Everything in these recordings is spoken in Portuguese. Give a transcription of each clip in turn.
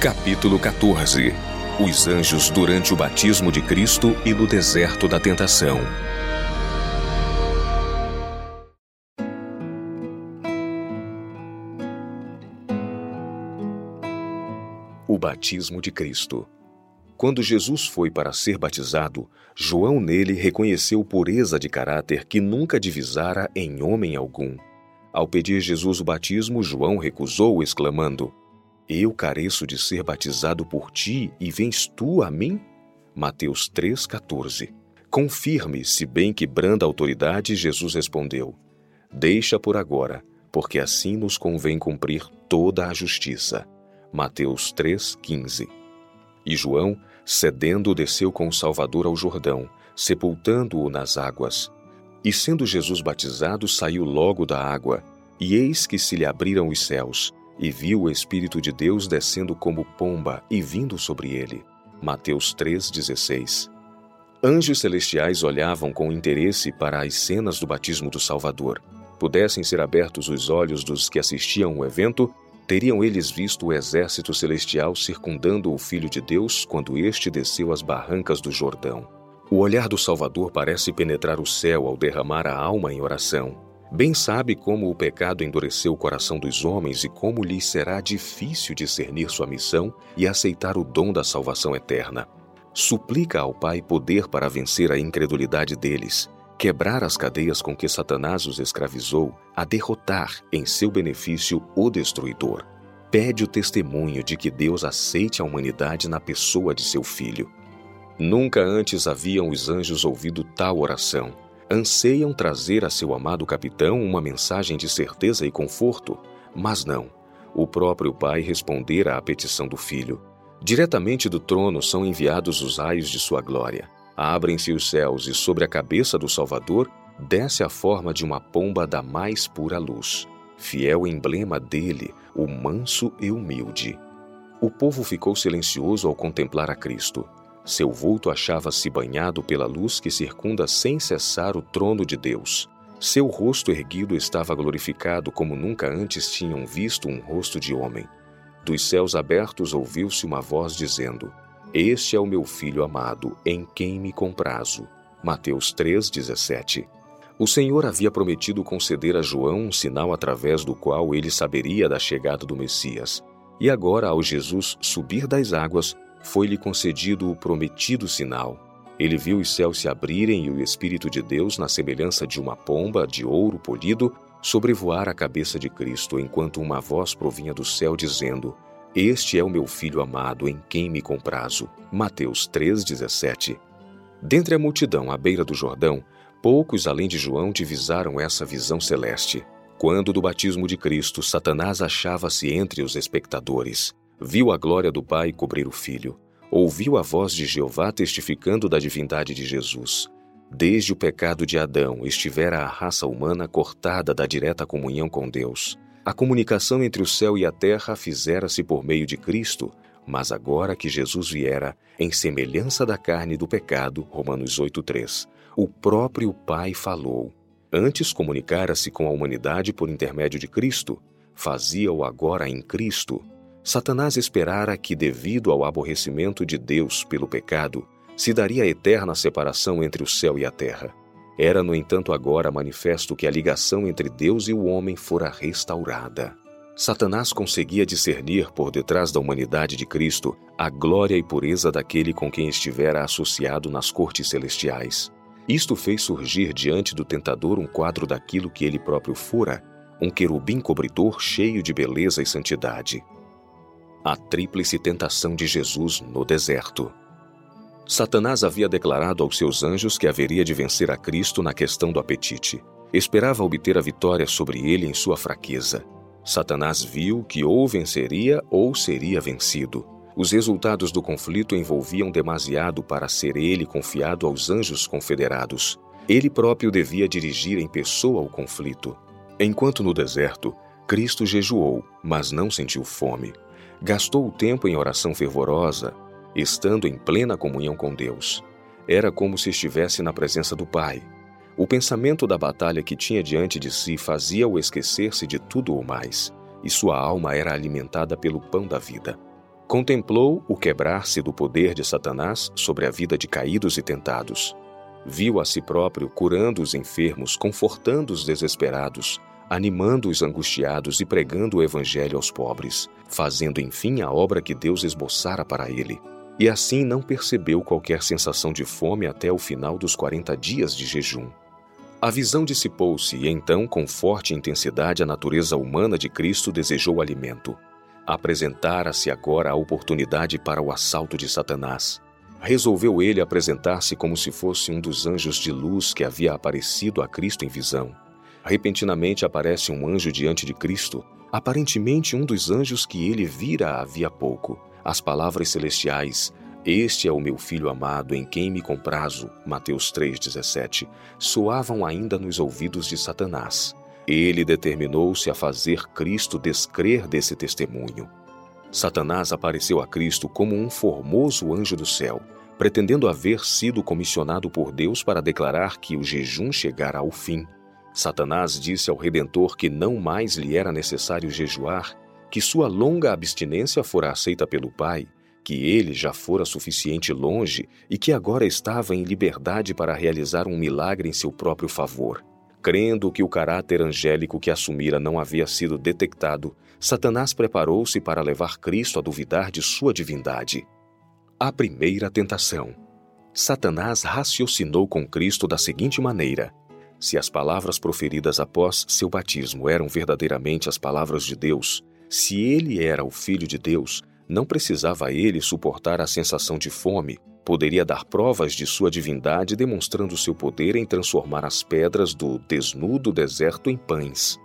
Capítulo 14 Os anjos durante o batismo de Cristo e no deserto da tentação. O batismo de Cristo. Quando Jesus foi para ser batizado, João nele reconheceu pureza de caráter que nunca divisara em homem algum. Ao pedir Jesus o batismo, João recusou, exclamando: eu careço de ser batizado por ti e vens tu a mim? Mateus 3,14. Confirme, se bem que branda autoridade, Jesus respondeu: Deixa por agora, porque assim nos convém cumprir toda a justiça. Mateus 3,15. E João, cedendo, desceu com o Salvador ao Jordão, sepultando-o nas águas. E sendo Jesus batizado, saiu logo da água, e eis que se lhe abriram os céus, e viu o Espírito de Deus descendo como pomba e vindo sobre ele. Mateus 3,16 Anjos celestiais olhavam com interesse para as cenas do batismo do Salvador. Pudessem ser abertos os olhos dos que assistiam o evento, teriam eles visto o exército celestial circundando o Filho de Deus quando este desceu as barrancas do Jordão. O olhar do Salvador parece penetrar o céu ao derramar a alma em oração. Bem sabe como o pecado endureceu o coração dos homens e como lhes será difícil discernir sua missão e aceitar o dom da salvação eterna. Suplica ao Pai poder para vencer a incredulidade deles, quebrar as cadeias com que Satanás os escravizou, a derrotar em seu benefício o destruidor. Pede o testemunho de que Deus aceite a humanidade na pessoa de seu filho. Nunca antes haviam os anjos ouvido tal oração anseiam trazer a seu amado capitão uma mensagem de certeza e conforto, mas não. O próprio pai respondera à petição do filho. Diretamente do trono são enviados os raios de sua glória. Abrem-se os céus e sobre a cabeça do Salvador desce a forma de uma pomba da mais pura luz. Fiel emblema dele, o manso e humilde. O povo ficou silencioso ao contemplar a Cristo. Seu vulto achava-se banhado pela luz que circunda sem cessar o trono de Deus. Seu rosto erguido estava glorificado como nunca antes tinham visto um rosto de homem. Dos céus abertos ouviu-se uma voz dizendo: Este é o meu filho amado, em quem me comprazo. Mateus 3:17. O Senhor havia prometido conceder a João um sinal através do qual ele saberia da chegada do Messias. E agora, ao Jesus subir das águas, foi-lhe concedido o prometido sinal. Ele viu os céus se abrirem e o Espírito de Deus, na semelhança de uma pomba de ouro polido, sobrevoar a cabeça de Cristo, enquanto uma voz provinha do céu dizendo: Este é o meu filho amado, em quem me comprazo. Mateus 3,17. Dentre a multidão à beira do Jordão, poucos além de João divisaram essa visão celeste. Quando do batismo de Cristo, Satanás achava-se entre os espectadores viu a glória do Pai cobrir o Filho, ouviu a voz de Jeová testificando da divindade de Jesus. Desde o pecado de Adão estivera a raça humana cortada da direta comunhão com Deus. A comunicação entre o céu e a terra fizera-se por meio de Cristo, mas agora que Jesus viera, em semelhança da carne do pecado, Romanos 8:3, o próprio Pai falou. Antes comunicara-se com a humanidade por intermédio de Cristo, fazia-o agora em Cristo, Satanás esperara que, devido ao aborrecimento de Deus pelo pecado, se daria eterna separação entre o céu e a terra. Era, no entanto, agora manifesto que a ligação entre Deus e o homem fora restaurada. Satanás conseguia discernir por detrás da humanidade de Cristo a glória e pureza daquele com quem estivera associado nas cortes celestiais. Isto fez surgir diante do tentador um quadro daquilo que ele próprio fora, um querubim cobridor cheio de beleza e santidade a tríplice tentação de Jesus no deserto. Satanás havia declarado aos seus anjos que haveria de vencer a Cristo na questão do apetite. Esperava obter a vitória sobre ele em sua fraqueza. Satanás viu que ou venceria ou seria vencido. Os resultados do conflito envolviam demasiado para ser ele confiado aos anjos confederados. Ele próprio devia dirigir em pessoa o conflito. Enquanto no deserto, Cristo jejuou, mas não sentiu fome gastou o tempo em oração fervorosa, estando em plena comunhão com Deus. Era como se estivesse na presença do Pai. O pensamento da batalha que tinha diante de si fazia-o esquecer-se de tudo o mais, e sua alma era alimentada pelo pão da vida. Contemplou o quebrar-se do poder de Satanás sobre a vida de caídos e tentados. Viu a si próprio curando os enfermos, confortando os desesperados, animando os angustiados e pregando o evangelho aos pobres, fazendo enfim a obra que Deus esboçara para ele. E assim não percebeu qualquer sensação de fome até o final dos 40 dias de jejum. A visão dissipou-se e então, com forte intensidade, a natureza humana de Cristo desejou alimento. Apresentara-se agora a oportunidade para o assalto de Satanás. Resolveu ele apresentar-se como se fosse um dos anjos de luz que havia aparecido a Cristo em visão. Repentinamente aparece um anjo diante de Cristo, aparentemente um dos anjos que ele vira havia pouco. As palavras celestiais: Este é o meu filho amado, em quem me comprazo, Mateus 3,17, soavam ainda nos ouvidos de Satanás. Ele determinou-se a fazer Cristo descrer desse testemunho. Satanás apareceu a Cristo como um formoso anjo do céu, pretendendo haver sido comissionado por Deus para declarar que o jejum chegara ao fim. Satanás disse ao Redentor que não mais lhe era necessário jejuar, que sua longa abstinência fora aceita pelo Pai, que ele já fora suficiente longe e que agora estava em liberdade para realizar um milagre em seu próprio favor. Crendo que o caráter angélico que assumira não havia sido detectado, Satanás preparou-se para levar Cristo a duvidar de sua divindade. A primeira tentação. Satanás raciocinou com Cristo da seguinte maneira: se as palavras proferidas após seu batismo eram verdadeiramente as palavras de Deus, se ele era o Filho de Deus, não precisava ele suportar a sensação de fome, poderia dar provas de sua divindade demonstrando seu poder em transformar as pedras do desnudo deserto em pães.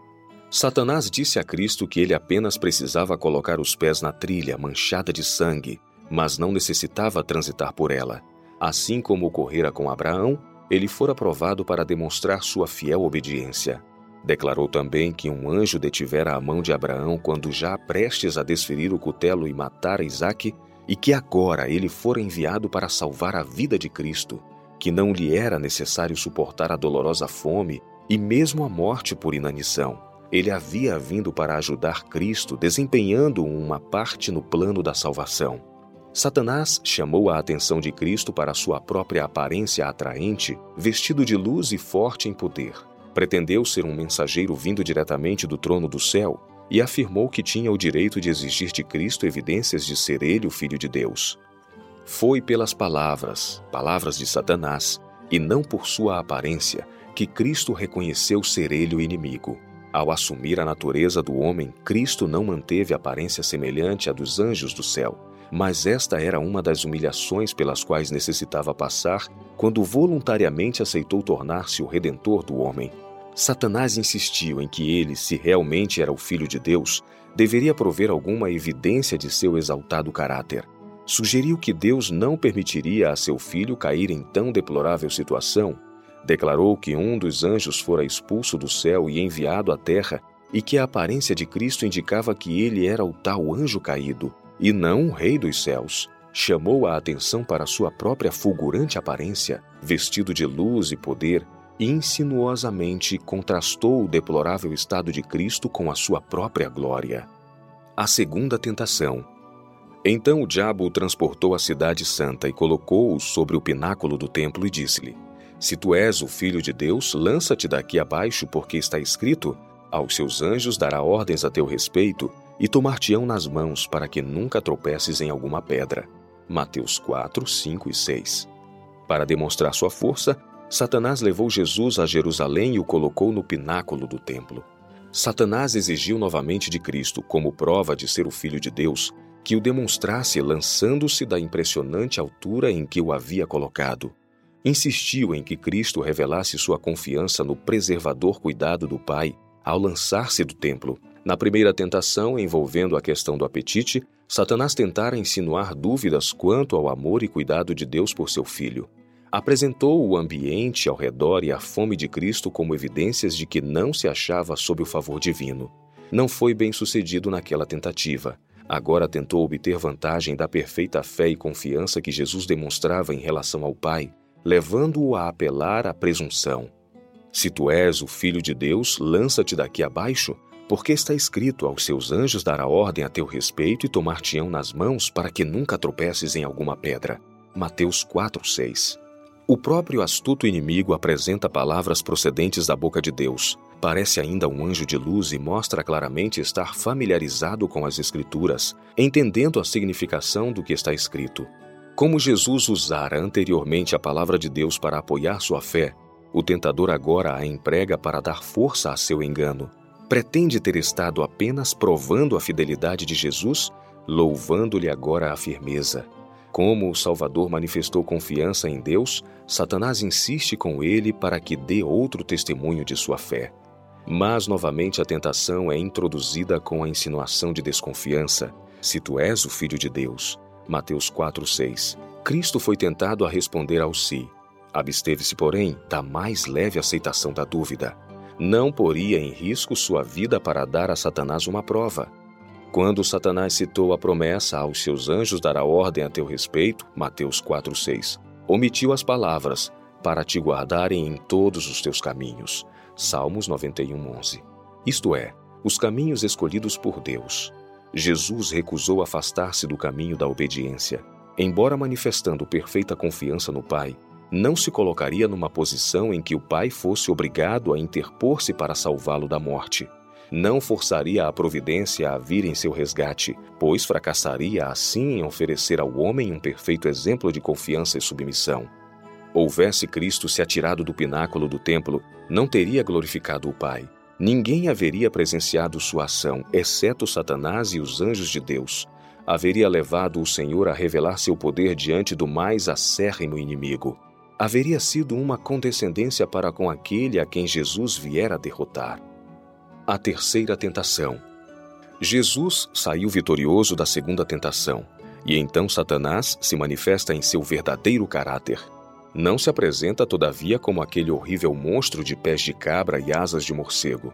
Satanás disse a Cristo que ele apenas precisava colocar os pés na trilha manchada de sangue, mas não necessitava transitar por ela. Assim como ocorrera com Abraão, ele fora aprovado para demonstrar sua fiel obediência. Declarou também que um anjo detivera a mão de Abraão quando já prestes a desferir o cutelo e matar Isaque, e que agora ele fora enviado para salvar a vida de Cristo, que não lhe era necessário suportar a dolorosa fome e mesmo a morte por inanição. Ele havia vindo para ajudar Cristo, desempenhando uma parte no plano da salvação. Satanás chamou a atenção de Cristo para sua própria aparência atraente, vestido de luz e forte em poder. Pretendeu ser um mensageiro vindo diretamente do trono do céu e afirmou que tinha o direito de exigir de Cristo evidências de ser ele o Filho de Deus. Foi pelas palavras, palavras de Satanás, e não por sua aparência, que Cristo reconheceu ser ele o inimigo. Ao assumir a natureza do homem, Cristo não manteve aparência semelhante à dos anjos do céu mas esta era uma das humilhações pelas quais necessitava passar quando voluntariamente aceitou tornar-se o redentor do homem. Satanás insistiu em que ele, se realmente era o Filho de Deus, deveria prover alguma evidência de seu exaltado caráter. Sugeriu que Deus não permitiria a seu filho cair em tão deplorável situação. Declarou que um dos anjos fora expulso do céu e enviado à terra e que a aparência de Cristo indicava que ele era o tal anjo caído e não o Rei dos Céus, chamou a atenção para sua própria fulgurante aparência, vestido de luz e poder, e insinuosamente contrastou o deplorável estado de Cristo com a sua própria glória. A segunda tentação. Então o diabo o transportou à cidade santa e colocou-o sobre o pináculo do templo e disse-lhe: Se tu és o filho de Deus, lança-te daqui abaixo, porque está escrito: Aos seus anjos dará ordens a teu respeito e tomar-te-ão nas mãos para que nunca tropeces em alguma pedra. Mateus 4, 5 e 6. Para demonstrar sua força, Satanás levou Jesus a Jerusalém e o colocou no pináculo do templo. Satanás exigiu novamente de Cristo, como prova de ser o Filho de Deus, que o demonstrasse lançando-se da impressionante altura em que o havia colocado. Insistiu em que Cristo revelasse sua confiança no preservador cuidado do Pai ao lançar-se do templo na primeira tentação, envolvendo a questão do apetite, Satanás tentara insinuar dúvidas quanto ao amor e cuidado de Deus por seu filho. Apresentou o ambiente ao redor e a fome de Cristo como evidências de que não se achava sob o favor divino. Não foi bem sucedido naquela tentativa. Agora tentou obter vantagem da perfeita fé e confiança que Jesus demonstrava em relação ao Pai, levando-o a apelar à presunção. Se tu és o Filho de Deus, lança-te daqui abaixo, Porque está escrito: aos seus anjos dará ordem a teu respeito e tomar-te-ão nas mãos para que nunca tropeces em alguma pedra. Mateus 4:6. O próprio astuto inimigo apresenta palavras procedentes da boca de Deus. Parece ainda um anjo de luz e mostra claramente estar familiarizado com as Escrituras, entendendo a significação do que está escrito. Como Jesus usara anteriormente a palavra de Deus para apoiar sua fé, o tentador agora a emprega para dar força a seu engano. Pretende ter estado apenas provando a fidelidade de Jesus, louvando-lhe agora a firmeza. Como o Salvador manifestou confiança em Deus, Satanás insiste com ele para que dê outro testemunho de sua fé. Mas novamente a tentação é introduzida com a insinuação de desconfiança. Se tu és o filho de Deus, Mateus 4:6. Cristo foi tentado a responder ao si. Absteve-se, porém, da mais leve aceitação da dúvida. Não poria em risco sua vida para dar a Satanás uma prova. Quando Satanás citou a promessa aos seus anjos dará ordem a teu respeito, Mateus 4:6, omitiu as palavras para te guardarem em todos os teus caminhos. Salmos 91:11. Isto é, os caminhos escolhidos por Deus. Jesus recusou afastar-se do caminho da obediência. Embora manifestando perfeita confiança no Pai, não se colocaria numa posição em que o Pai fosse obrigado a interpor-se para salvá-lo da morte. Não forçaria a providência a vir em seu resgate, pois fracassaria assim em oferecer ao homem um perfeito exemplo de confiança e submissão. Houvesse Cristo se atirado do pináculo do templo, não teria glorificado o Pai, Ninguém haveria presenciado sua ação, exceto Satanás e os anjos de Deus. Haveria levado o Senhor a revelar seu poder diante do mais acérrimo inimigo. Haveria sido uma condescendência para com aquele a quem Jesus viera derrotar. A terceira tentação. Jesus saiu vitorioso da segunda tentação, e então Satanás se manifesta em seu verdadeiro caráter. Não se apresenta, todavia, como aquele horrível monstro de pés de cabra e asas de morcego.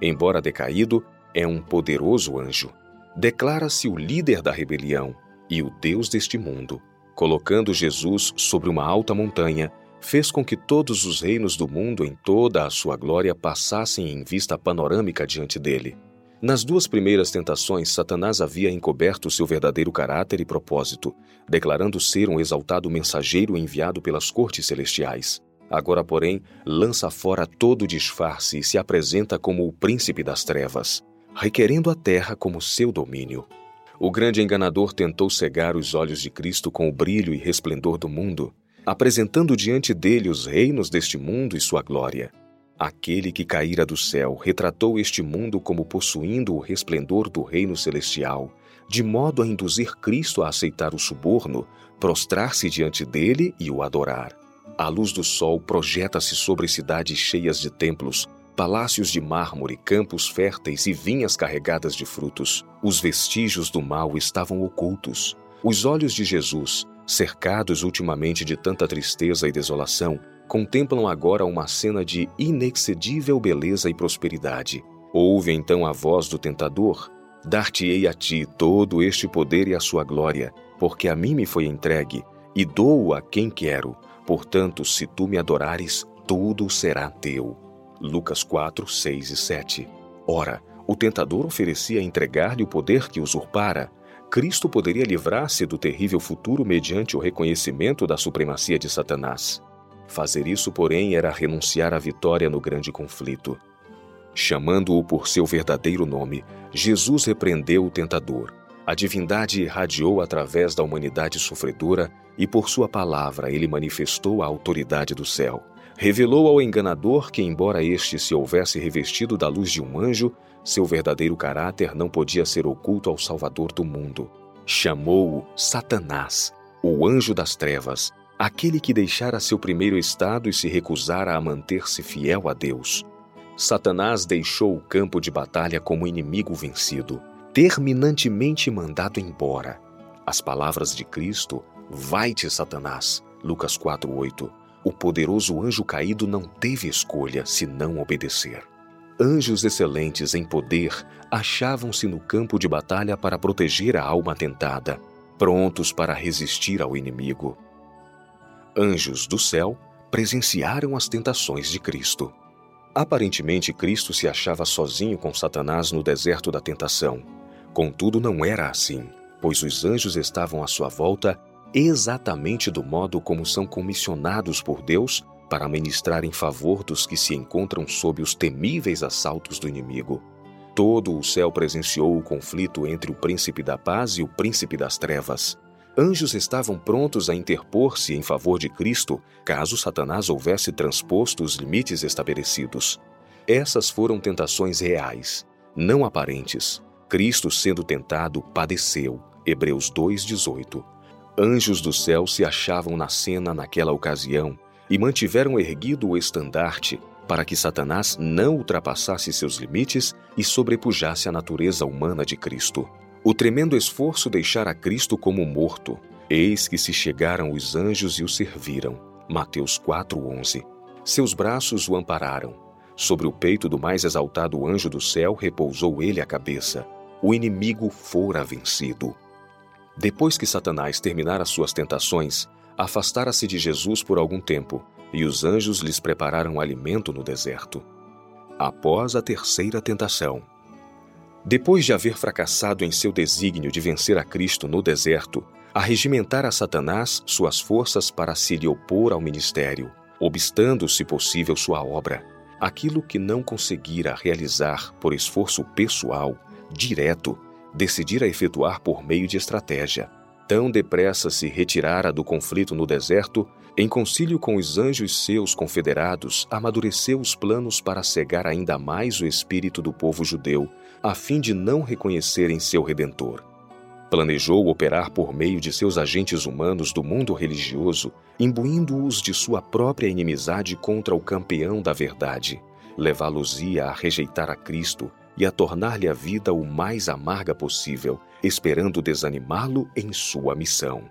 Embora decaído, é um poderoso anjo. Declara-se o líder da rebelião e o Deus deste mundo. Colocando Jesus sobre uma alta montanha, fez com que todos os reinos do mundo em toda a sua glória passassem em vista panorâmica diante dele. Nas duas primeiras tentações, Satanás havia encoberto seu verdadeiro caráter e propósito, declarando ser um exaltado mensageiro enviado pelas cortes celestiais. Agora, porém, lança fora todo o disfarce e se apresenta como o príncipe das trevas, requerendo a terra como seu domínio. O grande enganador tentou cegar os olhos de Cristo com o brilho e resplendor do mundo, apresentando diante dele os reinos deste mundo e sua glória. Aquele que caíra do céu retratou este mundo como possuindo o resplendor do reino celestial, de modo a induzir Cristo a aceitar o suborno, prostrar-se diante dele e o adorar. A luz do sol projeta-se sobre cidades cheias de templos, palácios de mármore, campos férteis e vinhas carregadas de frutos. Os vestígios do mal estavam ocultos. Os olhos de Jesus, cercados ultimamente de tanta tristeza e desolação, contemplam agora uma cena de inexcedível beleza e prosperidade. Ouve então a voz do tentador: Dar-te-ei a ti todo este poder e a sua glória, porque a mim me foi entregue, e dou-o a quem quero. Portanto, se tu me adorares, tudo será teu. Lucas 4, 6 e 7. Ora, o tentador oferecia entregar-lhe o poder que usurpara. Cristo poderia livrar-se do terrível futuro mediante o reconhecimento da supremacia de Satanás. Fazer isso, porém, era renunciar à vitória no grande conflito. Chamando-o por seu verdadeiro nome, Jesus repreendeu o tentador. A divindade irradiou através da humanidade sofredora e, por sua palavra, ele manifestou a autoridade do céu. Revelou ao enganador que, embora este se houvesse revestido da luz de um anjo, seu verdadeiro caráter não podia ser oculto ao Salvador do mundo. Chamou-o Satanás, o anjo das trevas, aquele que deixara seu primeiro estado e se recusara a manter-se fiel a Deus. Satanás deixou o campo de batalha como inimigo vencido, terminantemente mandado embora. As palavras de Cristo, vai-te, Satanás, Lucas 4:8. O poderoso anjo caído não teve escolha senão obedecer. Anjos excelentes em poder achavam-se no campo de batalha para proteger a alma tentada, prontos para resistir ao inimigo anjos do céu presenciaram as tentações de Cristo. Aparentemente, Cristo se achava sozinho com Satanás no deserto da tentação. Contudo, não era assim, pois os anjos estavam à sua volta exatamente do modo como são comissionados por Deus para ministrar em favor dos que se encontram sob os temíveis assaltos do inimigo. Todo o céu presenciou o conflito entre o príncipe da paz e o príncipe das trevas. Anjos estavam prontos a interpor-se em favor de Cristo caso Satanás houvesse transposto os limites estabelecidos. Essas foram tentações reais, não aparentes. Cristo, sendo tentado, padeceu. Hebreus 2,18. Anjos do céu se achavam na cena naquela ocasião e mantiveram erguido o estandarte para que Satanás não ultrapassasse seus limites e sobrepujasse a natureza humana de Cristo. O tremendo esforço deixara Cristo como morto. Eis que se chegaram os anjos e o serviram. Mateus 4:11. Seus braços o ampararam. Sobre o peito do mais exaltado anjo do céu repousou ele a cabeça o inimigo fora vencido. Depois que Satanás terminara suas tentações, afastara-se de Jesus por algum tempo, e os anjos lhes prepararam alimento no deserto. Após a terceira tentação. Depois de haver fracassado em seu desígnio de vencer a Cristo no deserto, arregimentara Satanás suas forças para se lhe opor ao ministério, obstando, se possível, sua obra. Aquilo que não conseguira realizar por esforço pessoal, direto, decidira efetuar por meio de estratégia. Tão depressa se retirara do conflito no deserto, em concílio com os anjos seus confederados, amadureceu os planos para cegar ainda mais o espírito do povo judeu, a fim de não reconhecerem seu redentor. Planejou operar por meio de seus agentes humanos do mundo religioso, imbuindo-os de sua própria inimizade contra o campeão da verdade. Levá-los-ia a rejeitar a Cristo e a tornar-lhe a vida o mais amarga possível, esperando desanimá-lo em sua missão.